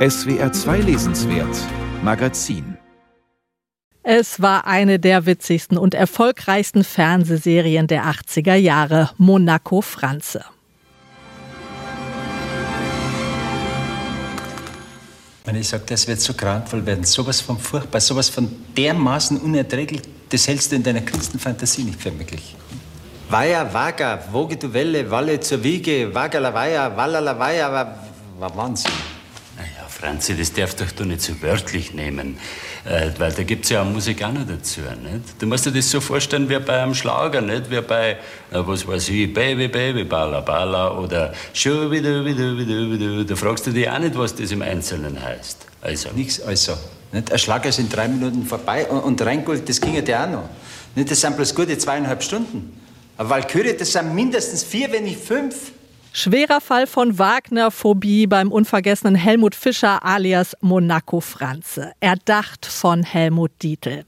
SWR 2 Lesenswert Magazin es war eine der witzigsten und erfolgreichsten Fernsehserien der 80er Jahre, Monaco Franze. Wenn ich sage, das wird so grauenvoll werden, sowas von furchtbar, sowas von dermaßen unerträglich, das hältst du in deiner kühnsten Fantasie nicht für möglich. Weia, Waga, woge du Welle, Walle zur Wiege, Wagala Weia, Wallala Weia, war, war Wahnsinn. Franzi, das darfst doch du nicht so wörtlich nehmen. Äh, weil da gibt es ja auch Musik auch noch dazu. Nicht? Du musst dir das so vorstellen wie bei einem Schlager, nicht? wie bei, äh, was weiß ich, Baby, Baby, Bala, Bala oder Schubidu, Bidu, Bidu, Bidu. Da fragst du dich auch nicht, was das im Einzelnen heißt. Also. Nichts, also. Nicht? Ein Schlager ist in drei Minuten vorbei und, und Rheingold, das ging ja auch noch. Nicht? Das sind bloß gute zweieinhalb Stunden. Eine Walküre, das sind mindestens vier, wenn nicht fünf. Schwerer Fall von Wagner-Phobie beim unvergessenen Helmut Fischer alias Monaco Franze. Erdacht von Helmut Dietl.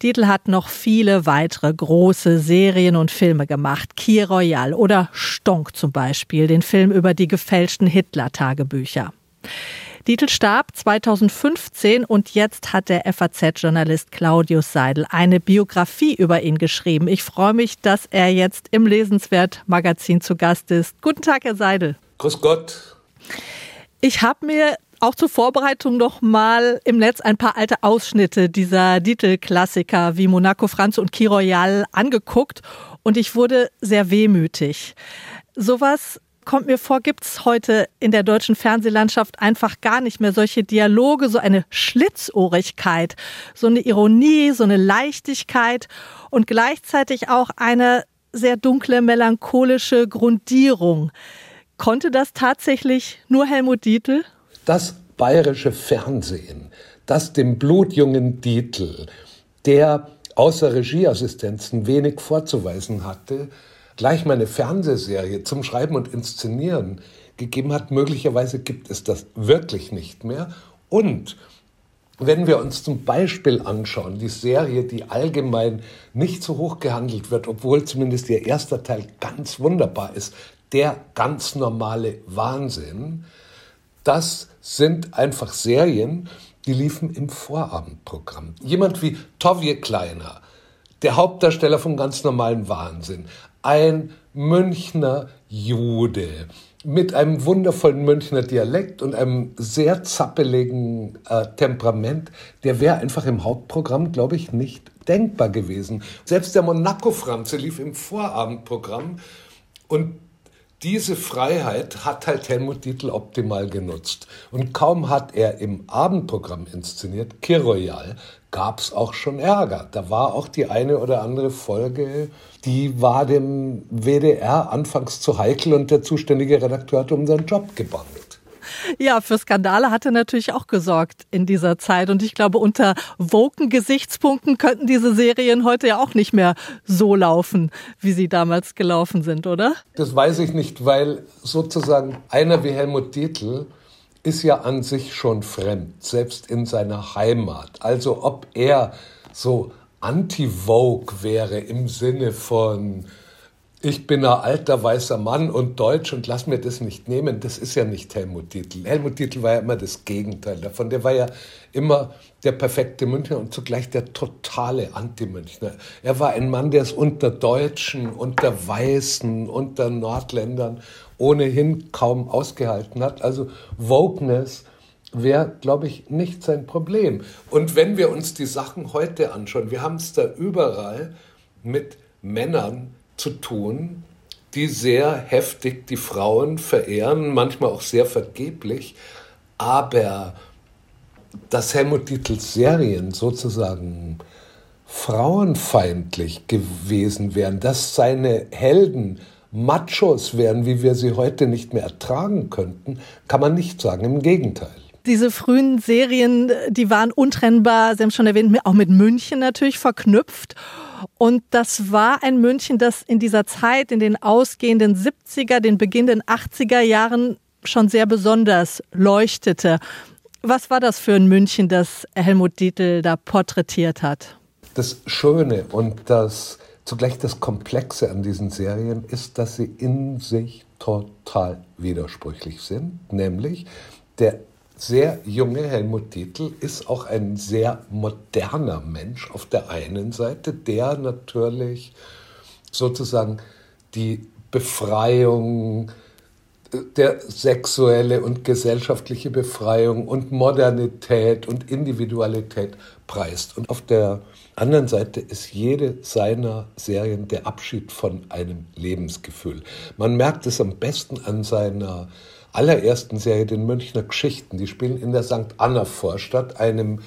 Dietl hat noch viele weitere große Serien und Filme gemacht. Kier Royal oder Stonk zum Beispiel, den Film über die gefälschten Hitler-Tagebücher. Dietl starb 2015 und jetzt hat der FAZ-Journalist Claudius Seidel eine Biografie über ihn geschrieben. Ich freue mich, dass er jetzt im Lesenswert-Magazin zu Gast ist. Guten Tag, Herr Seidel. Grüß Gott. Ich habe mir auch zur Vorbereitung noch mal im Netz ein paar alte Ausschnitte dieser Dietl-Klassiker wie Monaco Franz und Key Royal angeguckt und ich wurde sehr wehmütig. Sowas kommt mir vor, gibt es heute in der deutschen Fernsehlandschaft einfach gar nicht mehr solche Dialoge, so eine Schlitzohrigkeit, so eine Ironie, so eine Leichtigkeit und gleichzeitig auch eine sehr dunkle, melancholische Grundierung. Konnte das tatsächlich nur Helmut Dietl? Das bayerische Fernsehen, das dem blutjungen Dietl, der außer Regieassistenzen wenig vorzuweisen hatte, gleich mal eine Fernsehserie zum Schreiben und Inszenieren gegeben hat. Möglicherweise gibt es das wirklich nicht mehr. Und wenn wir uns zum Beispiel anschauen, die Serie, die allgemein nicht so hoch gehandelt wird, obwohl zumindest ihr erster Teil ganz wunderbar ist, der ganz normale Wahnsinn, das sind einfach Serien, die liefen im Vorabendprogramm. Jemand wie Tovje Kleiner, der Hauptdarsteller von ganz normalen Wahnsinn, ein Münchner Jude mit einem wundervollen Münchner Dialekt und einem sehr zappeligen äh, Temperament, der wäre einfach im Hauptprogramm, glaube ich, nicht denkbar gewesen. Selbst der Monaco-Franze lief im Vorabendprogramm und diese Freiheit hat halt Helmut Dietl optimal genutzt. Und kaum hat er im Abendprogramm inszeniert, Kiroyal, gab es auch schon Ärger. Da war auch die eine oder andere Folge, die war dem WDR anfangs zu heikel und der zuständige Redakteur hat um seinen Job gebandelt. Ja, für Skandale hat er natürlich auch gesorgt in dieser Zeit. Und ich glaube, unter woken Gesichtspunkten könnten diese Serien heute ja auch nicht mehr so laufen, wie sie damals gelaufen sind, oder? Das weiß ich nicht, weil sozusagen einer wie Helmut Dietl ist ja an sich schon fremd, selbst in seiner Heimat. Also ob er so anti-Vogue wäre im Sinne von ich bin ein alter weißer Mann und deutsch und lass mir das nicht nehmen. Das ist ja nicht Helmut Dietl. Helmut Dietl war ja immer das Gegenteil davon. Der war ja immer der perfekte Münchner und zugleich der totale Anti-Münchner. Er war ein Mann, der es unter Deutschen, unter Weißen, unter Nordländern ohnehin kaum ausgehalten hat. Also Wokeness wäre, glaube ich, nicht sein Problem. Und wenn wir uns die Sachen heute anschauen, wir haben es da überall mit Männern, zu tun, die sehr heftig die Frauen verehren, manchmal auch sehr vergeblich, aber dass Helmut Dietls Serien sozusagen frauenfeindlich gewesen wären, dass seine Helden Machos wären, wie wir sie heute nicht mehr ertragen könnten, kann man nicht sagen. Im Gegenteil. Diese frühen Serien, die waren untrennbar, Sie haben schon erwähnt, auch mit München natürlich verknüpft. Und das war ein München, das in dieser Zeit, in den ausgehenden 70er, den beginnenden 80er Jahren schon sehr besonders leuchtete. Was war das für ein München, das Helmut Dietl da porträtiert hat? Das Schöne und das zugleich das Komplexe an diesen Serien ist, dass sie in sich total widersprüchlich sind. Nämlich der sehr junge Helmut Dietl ist auch ein sehr moderner Mensch auf der einen Seite, der natürlich sozusagen die Befreiung, der sexuelle und gesellschaftliche Befreiung und Modernität und Individualität preist. Und auf der anderen Seite ist jede seiner Serien der Abschied von einem Lebensgefühl. Man merkt es am besten an seiner allerersten Serie, den Münchner Geschichten. Die spielen in der St. Anna Vorstadt, einem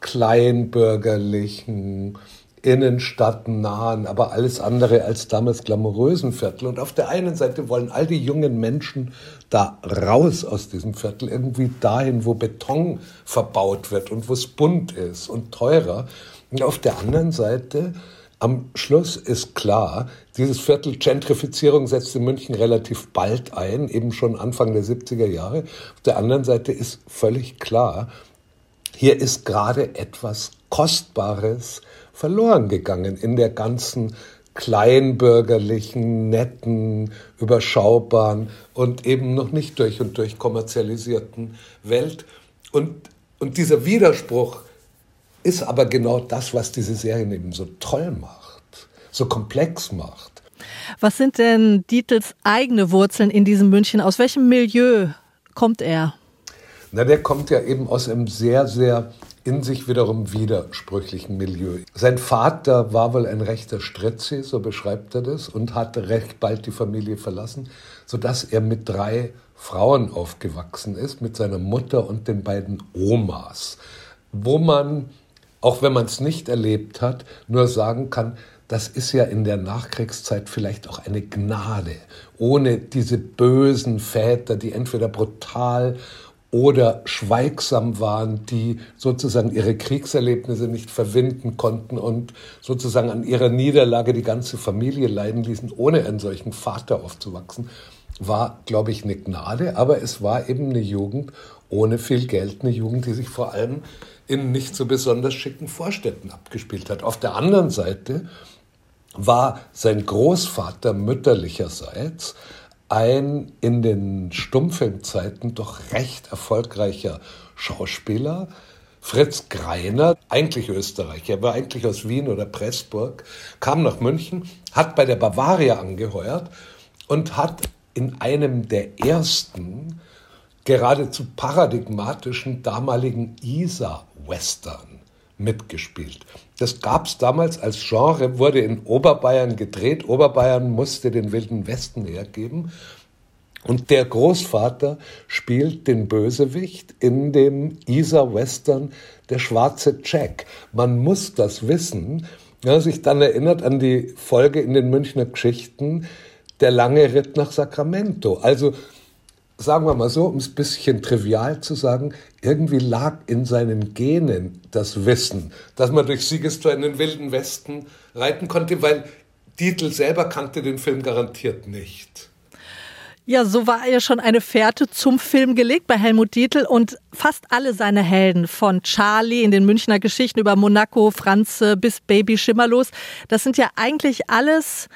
kleinbürgerlichen, innenstadtnahen, aber alles andere als damals glamourösen Viertel. Und auf der einen Seite wollen all die jungen Menschen da raus aus diesem Viertel, irgendwie dahin, wo Beton verbaut wird und wo es bunt ist und teurer. Und auf der anderen Seite, am Schluss ist klar, dieses Viertel Gentrifizierung setzt in München relativ bald ein, eben schon Anfang der 70er Jahre. Auf der anderen Seite ist völlig klar, hier ist gerade etwas Kostbares verloren gegangen in der ganzen kleinbürgerlichen, netten, überschaubaren und eben noch nicht durch und durch kommerzialisierten Welt. Und, und dieser Widerspruch ist aber genau das, was diese Serien eben so toll macht, so komplex macht. Was sind denn Dietels eigene Wurzeln in diesem München? Aus welchem Milieu kommt er? Na, der kommt ja eben aus einem sehr, sehr in sich wiederum widersprüchlichen Milieu. Sein Vater war wohl ein rechter Stritzi, so beschreibt er das, und hat recht bald die Familie verlassen, sodass er mit drei Frauen aufgewachsen ist, mit seiner Mutter und den beiden Omas, wo man, auch wenn man es nicht erlebt hat, nur sagen kann, das ist ja in der Nachkriegszeit vielleicht auch eine Gnade, ohne diese bösen Väter, die entweder brutal oder schweigsam waren, die sozusagen ihre Kriegserlebnisse nicht verwinden konnten und sozusagen an ihrer Niederlage die ganze Familie leiden ließen, ohne einen solchen Vater aufzuwachsen, war, glaube ich, eine Gnade, aber es war eben eine Jugend ohne viel Geld, eine Jugend, die sich vor allem in nicht so besonders schicken Vorstädten abgespielt hat. Auf der anderen Seite war sein Großvater mütterlicherseits ein in den Stummfilmzeiten doch recht erfolgreicher Schauspieler, Fritz Greiner, eigentlich Österreicher, war eigentlich aus Wien oder Pressburg, kam nach München, hat bei der Bavaria angeheuert und hat in einem der ersten geradezu paradigmatischen damaligen Isar-Western mitgespielt. Das gab es damals als Genre, wurde in Oberbayern gedreht. Oberbayern musste den Wilden Westen hergeben. Und der Großvater spielt den Bösewicht in dem Isar-Western Der schwarze Jack. Man muss das wissen. Ja, sich dann erinnert an die Folge in den Münchner Geschichten, der lange Ritt nach Sacramento. Also sagen wir mal so, um es ein bisschen trivial zu sagen, irgendwie lag in seinen Genen das Wissen, dass man durch Siegestor in den Wilden Westen reiten konnte, weil Dietl selber kannte den Film garantiert nicht. Ja, so war ja schon eine Fährte zum Film gelegt bei Helmut Dietl und fast alle seine Helden, von Charlie in den Münchner Geschichten über Monaco, Franze bis Baby Schimmerlos, das sind ja eigentlich alles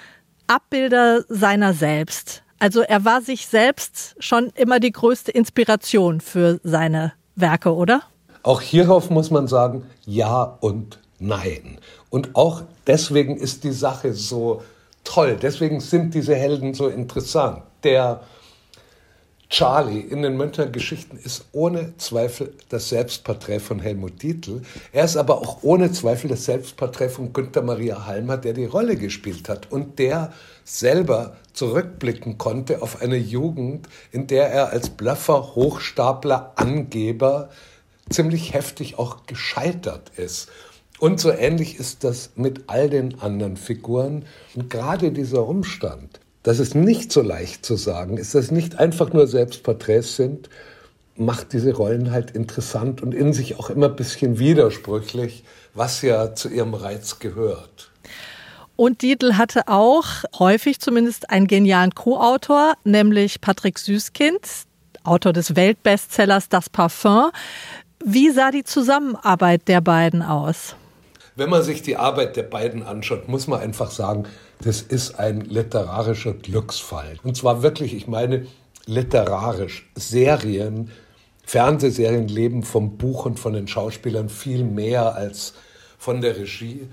Abbilder seiner selbst. Also er war sich selbst schon immer die größte Inspiration für seine Werke, oder? Auch hierauf muss man sagen, ja und nein. Und auch deswegen ist die Sache so toll. Deswegen sind diese Helden so interessant. Der Charlie in den Münchner Geschichten ist ohne Zweifel das Selbstporträt von Helmut Dietl. Er ist aber auch ohne Zweifel das Selbstporträt von Günther Maria Halmer, der die Rolle gespielt hat und der selber zurückblicken konnte auf eine Jugend, in der er als Bluffer, Hochstapler, Angeber ziemlich heftig auch gescheitert ist. Und so ähnlich ist das mit all den anderen Figuren. Und gerade dieser Umstand, dass es nicht so leicht zu sagen ist, dass es nicht einfach nur Selbstporträts sind, macht diese Rollen halt interessant und in sich auch immer ein bisschen widersprüchlich, was ja zu ihrem Reiz gehört. Und Dietl hatte auch häufig zumindest einen genialen Co-Autor, nämlich Patrick Süßkind, Autor des Weltbestsellers Das Parfum. Wie sah die Zusammenarbeit der beiden aus? Wenn man sich die Arbeit der beiden anschaut, muss man einfach sagen, das ist ein literarischer Glücksfall. Und zwar wirklich, ich meine, literarisch Serien Fernsehserien leben vom Buch und von den Schauspielern viel mehr als von der Regie.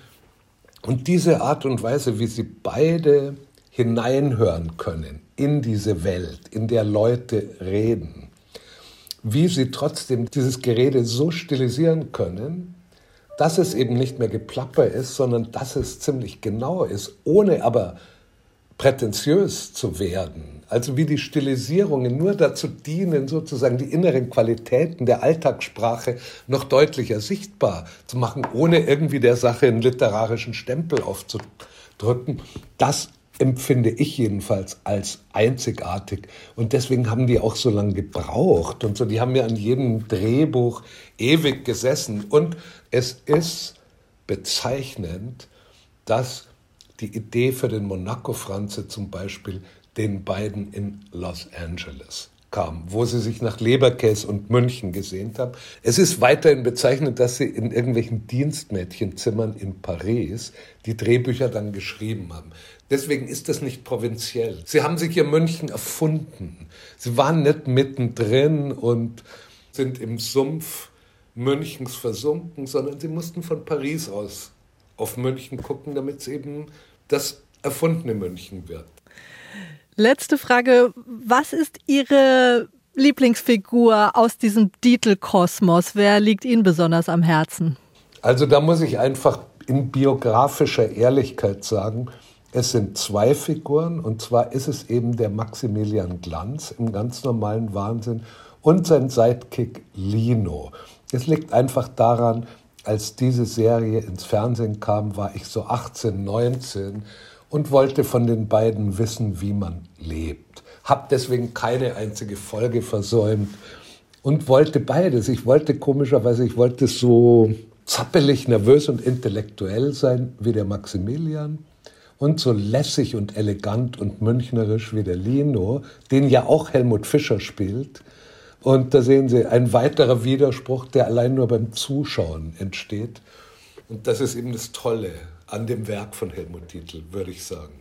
Und diese Art und Weise, wie sie beide hineinhören können in diese Welt, in der Leute reden, wie sie trotzdem dieses Gerede so stilisieren können, dass es eben nicht mehr Geplapper ist, sondern dass es ziemlich genau ist, ohne aber prätentiös zu werden. Also wie die Stilisierungen nur dazu dienen, sozusagen die inneren Qualitäten der Alltagssprache noch deutlicher sichtbar zu machen, ohne irgendwie der Sache einen literarischen Stempel aufzudrücken. Das empfinde ich jedenfalls als einzigartig. Und deswegen haben die auch so lange gebraucht und so. Die haben ja an jedem Drehbuch ewig gesessen. Und es ist bezeichnend, dass die Idee für den Monaco-Franze zum Beispiel den beiden in Los Angeles kam, wo sie sich nach Leberkäse und München gesehnt haben. Es ist weiterhin bezeichnend, dass sie in irgendwelchen Dienstmädchenzimmern in Paris die Drehbücher dann geschrieben haben. Deswegen ist das nicht provinziell. Sie haben sich ihr München erfunden. Sie waren nicht mittendrin und sind im Sumpf Münchens versunken, sondern sie mussten von Paris aus auf München gucken, damit es eben das erfundene München wird. Letzte Frage. Was ist Ihre Lieblingsfigur aus diesem Dietl-Kosmos? Wer liegt Ihnen besonders am Herzen? Also da muss ich einfach in biografischer Ehrlichkeit sagen, es sind zwei Figuren und zwar ist es eben der Maximilian Glanz im ganz normalen Wahnsinn und sein Sidekick Lino. Es liegt einfach daran, als diese Serie ins Fernsehen kam, war ich so 18, 19 und wollte von den beiden wissen, wie man lebt. Hab deswegen keine einzige Folge versäumt und wollte beides. Ich wollte komischerweise, ich wollte so zappelig, nervös und intellektuell sein wie der Maximilian und so lässig und elegant und münchnerisch wie der Lino, den ja auch Helmut Fischer spielt. Und da sehen Sie ein weiterer Widerspruch, der allein nur beim Zuschauen entsteht. Und das ist eben das Tolle an dem Werk von Helmut Titel, würde ich sagen.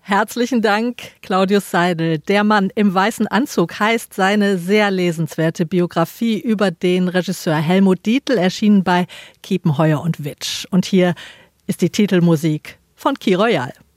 Herzlichen Dank, Claudius Seidel. Der Mann im weißen Anzug heißt seine sehr lesenswerte Biografie über den Regisseur Helmut Dietl, erschienen bei Kiepenheuer und Witsch. Und hier ist die Titelmusik von Key Royal.